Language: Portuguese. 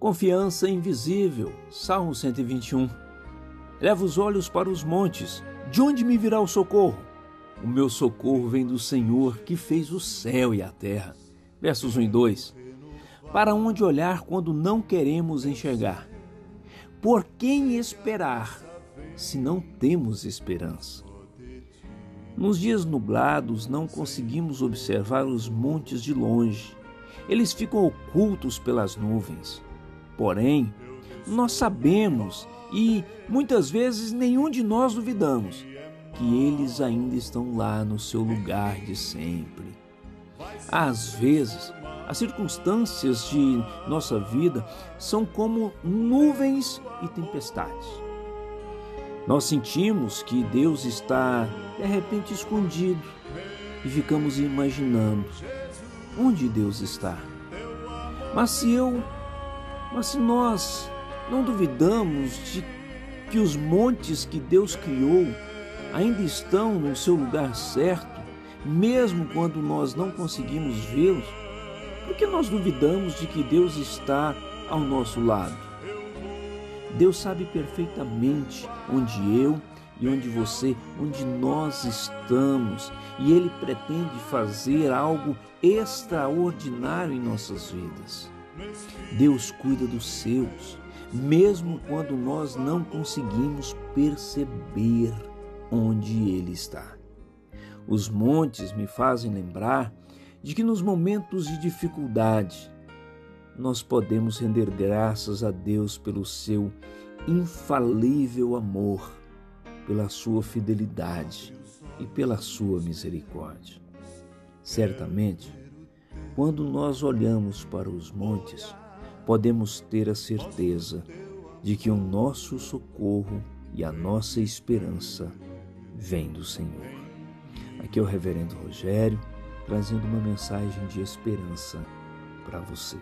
Confiança invisível, Salmo 121. Leva os olhos para os montes, de onde me virá o socorro? O meu socorro vem do Senhor que fez o céu e a terra. Versos 1 e 2. Para onde olhar quando não queremos enxergar? Por quem esperar se não temos esperança? Nos dias nublados não conseguimos observar os montes de longe. Eles ficam ocultos pelas nuvens. Porém, nós sabemos e muitas vezes nenhum de nós duvidamos que eles ainda estão lá no seu lugar de sempre. Às vezes, as circunstâncias de nossa vida são como nuvens e tempestades. Nós sentimos que Deus está de repente escondido e ficamos imaginando onde Deus está. Mas se eu mas se nós não duvidamos de que os montes que Deus criou ainda estão no seu lugar certo, mesmo quando nós não conseguimos vê-los, por que nós duvidamos de que Deus está ao nosso lado? Deus sabe perfeitamente onde eu e onde você, onde nós estamos, e Ele pretende fazer algo extraordinário em nossas vidas. Deus cuida dos seus, mesmo quando nós não conseguimos perceber onde Ele está. Os montes me fazem lembrar de que nos momentos de dificuldade nós podemos render graças a Deus pelo seu infalível amor, pela sua fidelidade e pela sua misericórdia. Certamente, quando nós olhamos para os montes, podemos ter a certeza de que o nosso socorro e a nossa esperança vem do Senhor. Aqui é o Reverendo Rogério trazendo uma mensagem de esperança para você.